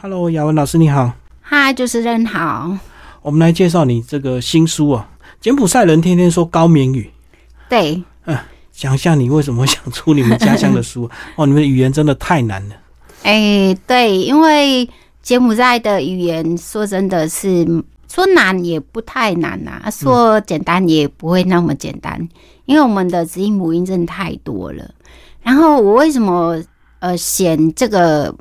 Hello，雅文老师你好，嗨，主持人好。我们来介绍你这个新书啊，《柬埔寨人天天说高棉语》。对，讲一下你为什么想出你们家乡的书？哦，你们的语言真的太难了。哎，对，因为柬埔寨的语言说真的是说难也不太难呐、说简单也不会那么简单，因为我们的子音母音真的太多了。然后我为什么呃选这个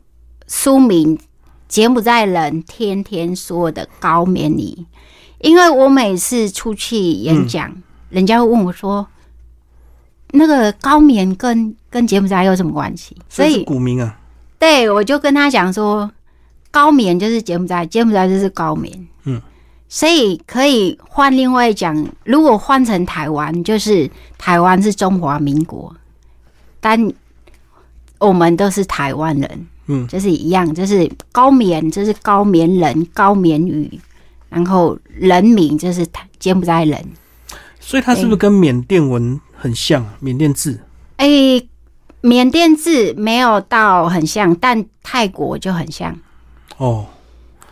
书名《柬埔寨人天天说的高棉语》？因为我每次出去演讲，人家会问我说。那个高棉跟跟柬埔寨有什么关系？所以古名啊，对，我就跟他讲说，高棉就是柬埔寨，柬埔寨就是高棉。嗯，所以可以换另外讲，如果换成台湾，就是台湾是中华民国，但我们都是台湾人，嗯，就是一样，就是高棉就是高棉人、高棉语，然后人民就是台柬埔寨人。所以它是不是跟缅甸文很像啊？缅甸字哎、缅甸字没有到很像，但泰国就很像。哦，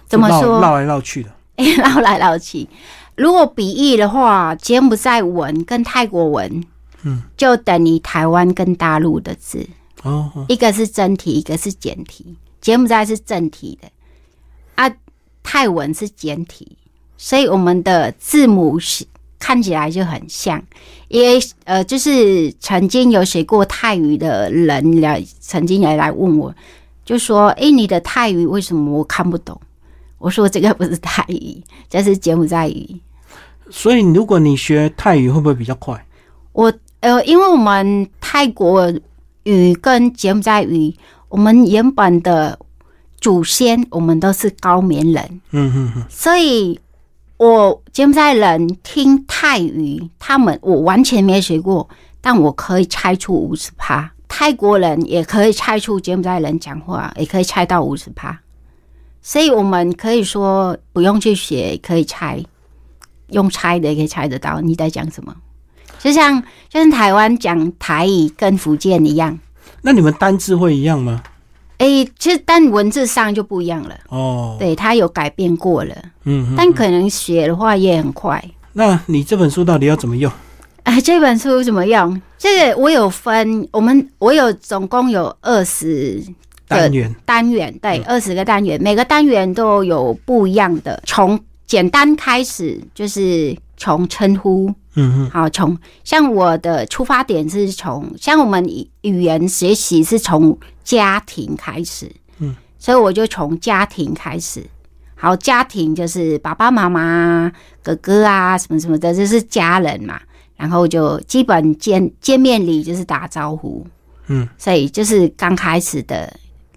怎么说？绕来绕去的，哎，绕来绕去。如果比喻的话，柬埔寨文跟泰国文，嗯，就等于台湾跟大陆的字，哦，哦一个是真题，一个是简题。柬埔寨是正题的，啊，泰文是简体，所以我们的字母是看起来就很像。因为呃，就是曾经有学过泰语的人来，曾经也来问我，就说：“诶，你的泰语为什么我看不懂？”我说：“这个不是泰语，这是柬埔寨语。所以如果你学泰语会不会比较快？我呃，因为我们泰国语跟柬埔寨语，我们原本的祖先我们都是高棉人，嗯嗯嗯，所以我柬埔寨人听泰语，他们我完全没学过，但我可以猜出五十趴。泰国人也可以猜出柬埔寨人讲话，也可以猜到五十趴。所以我们可以说不用去学，可以猜，用猜的也可以猜得到你在讲什么。就像就像台湾讲台语跟福建一样，那你们单字会一样吗？诶、其实但文字上就不一样了。哦，对，它有改变过了，嗯，嗯但可能学的话也很快。那你这本书到底要怎么用？哎，这本书怎么用？这个我有分，我们我有总共有二十单元单元，对，二十个单元，每个单元都有不一样的。从简单开始，就是从称呼，嗯嗯好，从像我的出发点是从像我们语语言学习是从家庭开始，嗯，所以我就从家庭开始。好，家庭就是爸爸妈妈、哥哥啊，什么什么的，就是家人嘛。然后就基本见见面礼就是打招呼，嗯，所以就是刚开始的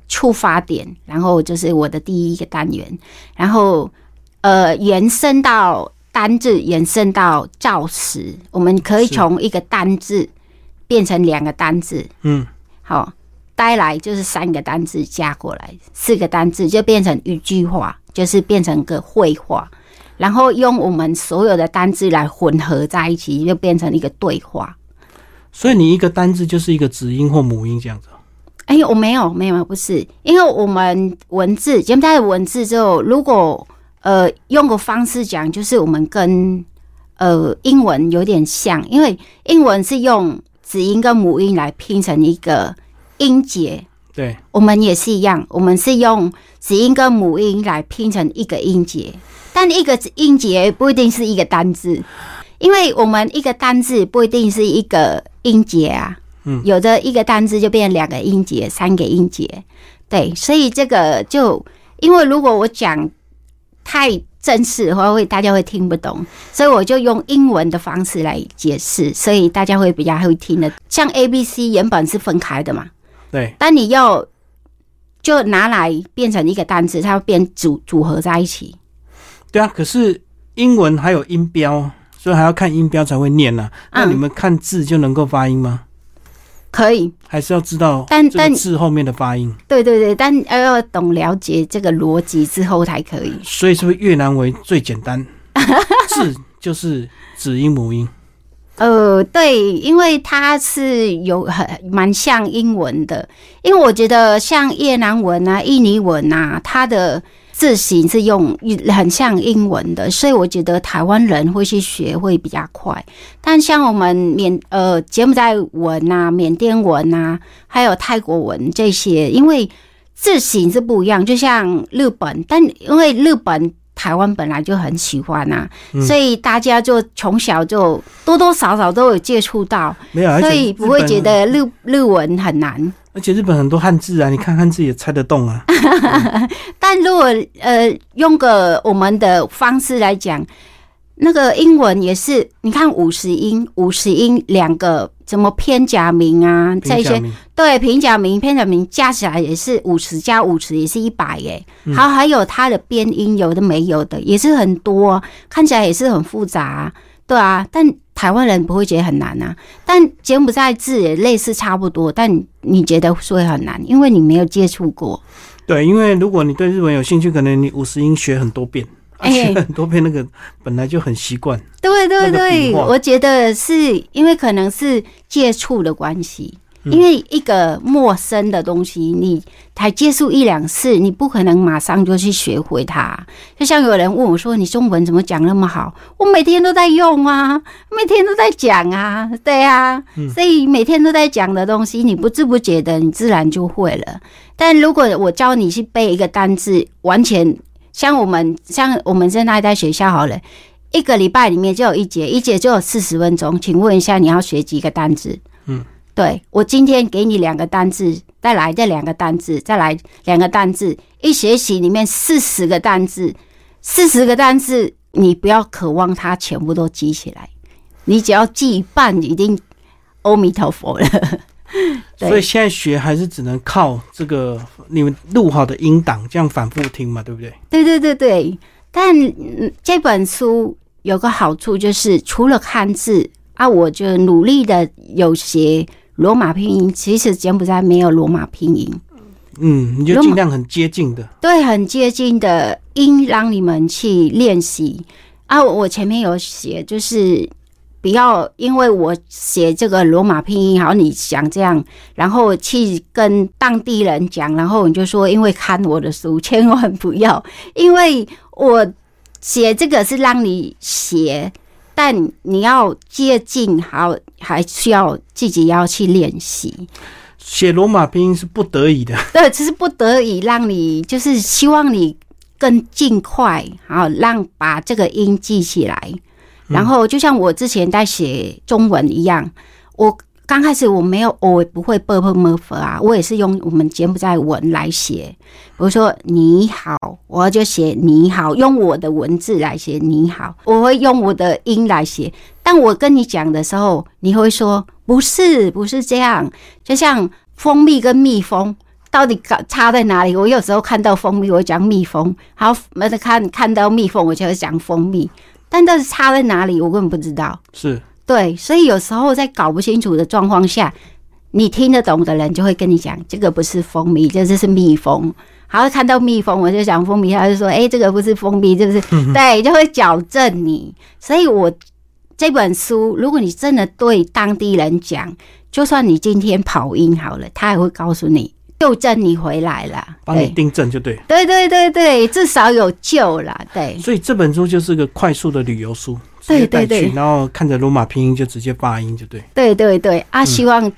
出发点，然后就是我的第一个单元，然后呃延伸到单字，延伸到造词，我们可以是。从一个单字变成两个单字，嗯，好，带来就是三个单字加过来，四个单字就变成一句话，就是变成个绘画，然后用我们所有的单字来混合在一起，就变成一个对话。所以你一个单字就是一个子音或母音这样子。哎，我没有，没有，不是，因为我们文字柬埔寨的文字之后，如果呃用个方式讲，就是我们跟呃英文有点像，因为英文是用子音跟母音来拼成一个音节，对，我们也是一样，我们是用子音跟母音来拼成一个音节，但一个音节不一定是一个单字，因为我们一个单字不一定是一个音节啊，嗯。有的一个单字就变两个音节、三个音节，对，所以这个就因为如果我讲太正式的话，会大家会听不懂，所以我就用英文的方式来解释，所以大家会比较会听的。像 A、B、C 原本是分开的嘛，对，但你要就拿来变成一个单词，它要变组组合在一起。对啊。可是英文还有音标，所以还要看音标才会念呢、那嗯你们看字就能够发音吗？可以，还是要知道这个但但字后面的发音？对对对，但要要懂了解这个逻辑之后才可以。所以是不是越南文最简单？字就是子音母音。呃，对，因为它是有很蛮像英文的，因为我觉得像越南文啊、印尼文啊，它的字形是用很像英文的，所以我觉得台湾人会去学会比较快。但像我们缅呃柬埔寨文啊、缅甸文啊，还有泰国文这些，因为字形是不一样，就像日本，但因为日本。台湾本来就很喜欢呐，所以大家就从小就多多少少都有接触到，没有，所以不会觉得日日文很难。而且日本很多汉字啊，你看汉字也猜得动啊。但如果呃用个我们的方式来讲。那个英文也是，你看五十音，五十音两个怎么偏假名啊？这些对平假名、偏假名加起来也是五十加五十也是一百耶。好，还有它的边音，有的没有的也是很多，看起来也是很复杂，对啊。但台湾人不会觉得很难啊。但柬埔寨字也类似差不多，但你觉得会很难，因为你没有接触过。对，因为如果你对日文有兴趣，可能你五十音学很多遍。哎，很多遍那个本来就很习惯。对对对，我觉得是因为可能是接触的关系，因为一个陌生的东西，你才接触一两次，你不可能马上就去学会它。就像有人问我说：“你中文怎么讲那么好？”我每天都在用啊，每天都在讲啊，对啊，所以每天都在讲的东西，你不知不觉的，你自然就会了。但如果我教你去背一个单字，完全。像我们像我们现在在学校好了，一个礼拜里面就有一节，一节就有四十分钟。请问一下，你要学几个单字？嗯，对我今天给你两个单字，再来这两个单字，再来两个单字，一学期里面四十个单字，四十个单字，你不要渴望它全部都记起来，你只要记一半，已经阿弥陀佛了。所以现在学还是只能靠这个你们录好的音档，这样反复听嘛，对不对？对对对对。但这本书有个好处就是，除了汉字啊，我就努力的有写罗马拼音。其实柬埔寨没有罗马拼音。嗯，你就尽量很接近的，对，很接近的音让你们去练习啊。我前面有写，就是。不要因为我写这个罗马拼音，好，你想这样，然后去跟当地人讲，然后你就说因为看我的书，千万不要，因为我写这个是让你写，但你要接近，好，还需要自己要去练习。写罗马拼音是不得已的，对，这是不得已，让你就是希望你更尽快，好，让把这个音记起来。然后就像我之前在写中文一样，我刚开始我没有我不会 b p m f 啊，我也是用我们柬埔寨文来写。比如说你好，我就写你好，用我的文字来写你好，我会用我的音来写。但我跟你讲的时候，你会说不是不是这样。就像蜂蜜跟蜜蜂到底差在哪里？我有时候看到蜂蜜，我讲蜜蜂；好，没得看看到蜜蜂，我就会讲蜂蜜。但到底差在哪里？我根本不知道。是对，所以有时候在搞不清楚的状况下，你听得懂的人就会跟你讲，这个不是蜂蜜，这这是蜜蜂。好，看到蜜蜂，我就想蜂蜜，他就说，哎，这个不是蜂蜜，是不是？对，就会矫正你。所以我这本书，如果你真的对当地人讲，就算你今天跑音好了，他也会告诉你。纠正你回来了，帮你订正就对。对对对对，至少有救了。对，所以这本书就是个快速的旅游书，对对对，然后看着罗马拼音就直接发音就对。对对对，啊，希望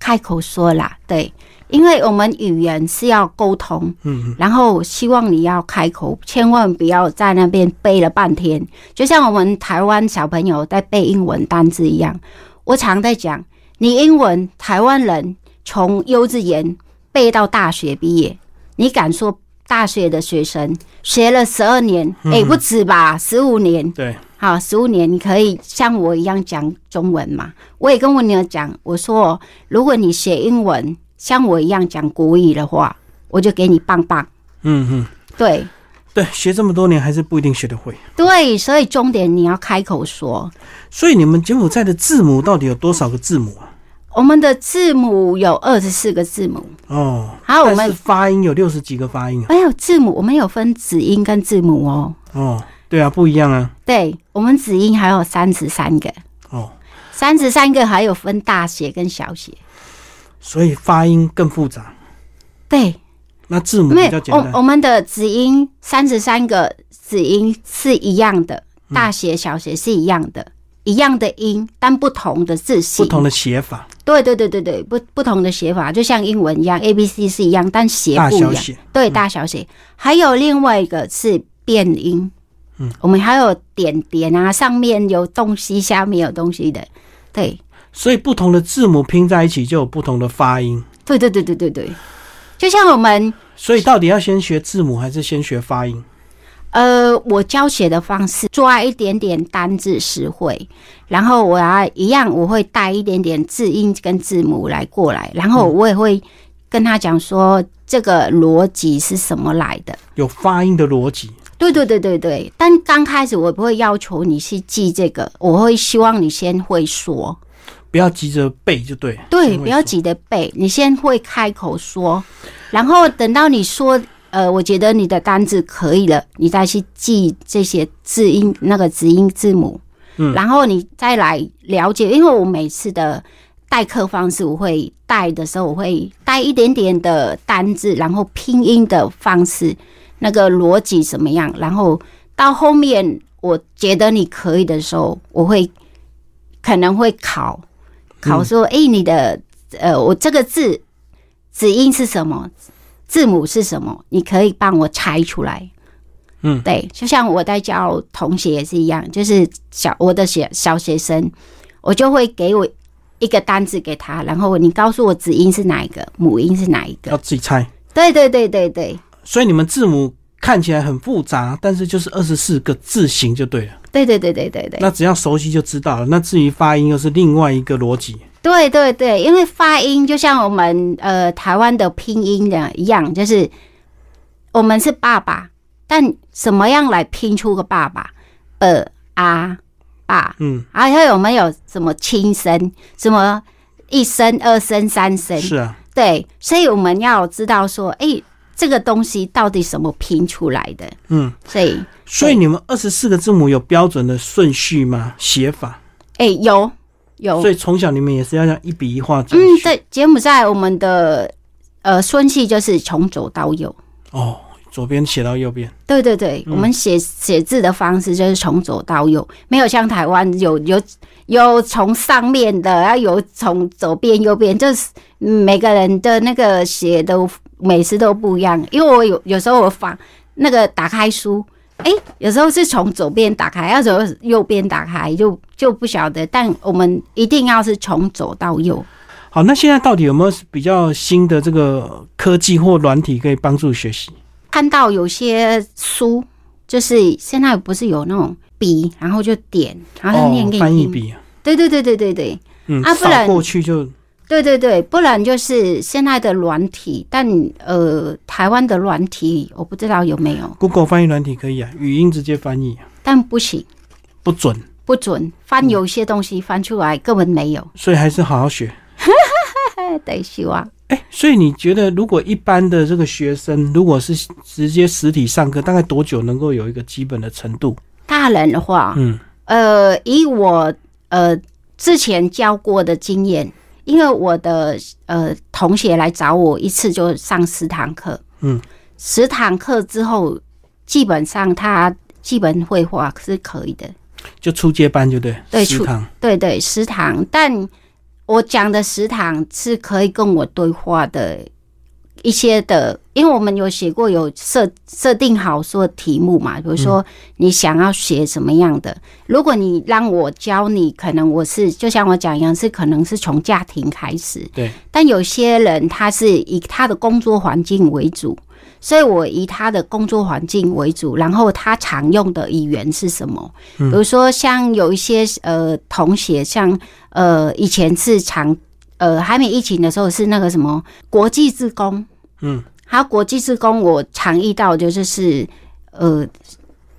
开口说啦，对，因为我们语言是要沟通，嗯，然后希望你要开口，千万不要在那边背了半天，就像我们台湾小朋友在背英文单字一样。我常在讲，你英文台湾人从幼稚园。背到大学毕业，你敢说大学的学生学了十二年？哎，不止吧，十五年。对，好，十五年，你可以像我一样讲中文嘛？我也跟我女儿讲，我说，如果你学英文像我一样讲国语的话，我就给你棒棒。嗯嗯，对对，学这么多年还是不一定学得会。对，所以重点你要开口说。所以你们柬埔寨的字母到底有多少个字母啊？我们的字母有二十四个字母哦，还有我们发音有六十几个发音。哎有字母我们有分子音跟字母哦。哦，对啊，不一样啊。对我们子音还有三十三个哦，三十三个还有分大写跟小写，所以发音更复杂。对，那字母比较简单我我。们的子音三十三个子音是一样的，大写小写是一样的，一样的音，但不同的字不。同的写法，对对对对对，不不同的写法，就像英文一样，A B C 是一样，但写不一样。大小写，对，大小写。还有另外一个是变音，嗯，我们还有点点啊，上面有东西，下面有东西的。对，所以不同的字母拼在一起就有不同的发音。对对对对对对，就像我们所以到底要先学字母还是先学发音？呃，我教学的方式抓一点点单字词汇，然后我要一样，我会带一点点字音跟字母来过来，然后我也会跟他讲说这个逻辑是什么来的。有发音的逻辑。对对对对对，但刚开始我不会要求你去记这个，我会希望你先会说，不要急着背就对。对。不要急着背，你先会开口说，然后等到你说，呃，我觉得你的单字可以了，你再去记这些字音那个子音字母，嗯。然后你再来了解，因为我每次的代课方式，我会带的时候，我会带一点点的单字，然后拼音的方式，那个逻辑怎么样，然后到后面我觉得你可以的时候，我会可能会考考说，哎、你的呃，我这个字子音是什么，字母是什么，你可以帮我猜出来。嗯，对，就像我在教同学也是一样，就是小我的小小学生，我就会给我一个单字给他，然后你告诉我子音是哪一个，母音是哪一个要。自己猜。对对对对对所以你们字母看起来很复杂，但是就是二十四个字形就对了。对对对对对对。那只要熟悉就知道了。那至于发音又是另外一个逻辑。对对对，因为发音就像我们呃台湾的拼音的一样，就是我们是爸爸，但怎么样来拼出个爸爸？呃啊爸，嗯，还有没有什么轻声，什么一声、二声、三声？是啊。对，所以我们要知道说，哎，这个东西到底什么拼出来的？嗯，所以，所以你们二十四个字母有标准的顺序吗？写法？哎，有有所，以从小你们也是要这样一笔一画这嗯。在柬埔寨我们的呃顺序就是从左到右。哦，左边写到右边。对对对，嗯我们写写字的方式就是从左到右，没有像台湾有有有从上面的，然后有从左边右边，就是嗯每个人的那个写都每次都不一样。因为我有有时候我放那个打开书，哎，有时候是从左边打开，要时候右边打开，就就不晓得。但我们一定要是从左到右。好，那现在到底有没有比较新的这个科技或软体可以帮助学习？看到有些书，就是现在不是有那种笔，然后就点，然后就念给哦，翻你听。译笔，对对对对对对嗯，啊不然扫过去就对对对，不然就是现在的软体，但呃，台湾的软体我不知道有没有，Google 翻译软体可以啊，语音直接翻译，但不行，不准，不准翻有些东西翻出来根本没有。所以还是好好学。哎，对，希望哎、所以你觉得，如果一般的这个学生，如果是直接实体上课，大概多久能够有一个基本的程度？大人的话，嗯，呃，以我呃之前教过的经验，因为我的呃同学来找我一次就上十堂课，嗯，十堂课之后，基本上他基本绘画是可以的，就初阶班，就对，对初食堂，对对，十堂，但我讲的十堂是可以跟我对话的一些的，因为我们有写过有设设定好说题目嘛，比如说你想要写什么样的，如果你让我教你，可能我是就像我讲一样，是可能是从家庭开始，对，但有些人他是以他的工作环境为主。所以我以他的工作环境为主，然后他常用的语言是什么？比如说像有一些呃同学，像呃以前是常呃还没疫情的时候是那个什么国际志工，嗯，还有国际志工，我常遇到就是是呃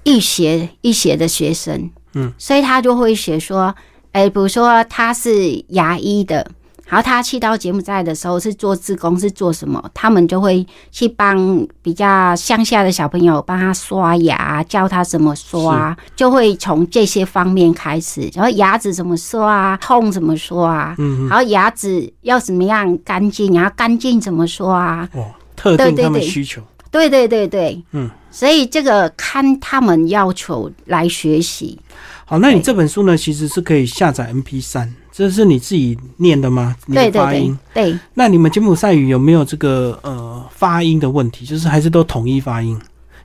一学一学的学生，嗯，所以他就会写说，哎、比如说他是牙医的。然后他去到柬埔寨的时候是做志工，是做什么？他们就会去帮比较乡下的小朋友帮他刷牙，教他怎么刷，就会从这些方面开始。然后牙齿怎么刷，痛怎么刷，嗯然后牙齿要怎么样干净，然后干净怎么刷？哦，特定他们需求，对对对对，嗯。所以这个看他们要求来学习。好，那你这本书呢，其实是可以下载 MP 三，这是你自己念的吗？你的对对对发音？对，那你们柬埔寨语有没有这个呃发音的问题？就是还是都统一发音？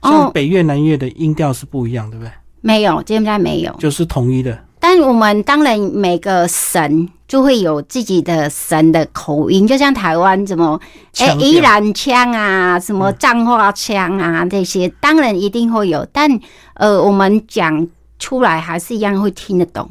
像哦北越、南越的音调是不一样，对不对？没有，柬埔寨没有。就是统一的。但我们当然每个省就会有自己的省的口音，就像台湾什么哎宜兰腔啊，什么彰化腔啊这些，当然一定会有。但呃，我们讲出来还是一样会听得懂。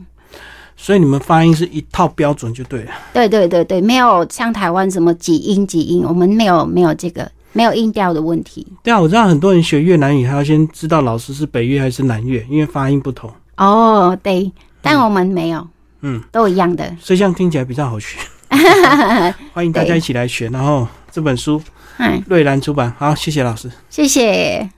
所以你们发音是一套标准就对了。对对对对，没有像台湾什么几音几音，我们没有没有这个没有音调的问题。对啊，我知道很多人学越南语，还要先知道老师是北越还是南越，因为发音不同。哦，对，但我们没有，嗯，都一样的。所以这样听起来比较好学。欢迎大家一起来学。然后这本书嗯，瑞兰出版，好，谢谢老师。谢谢。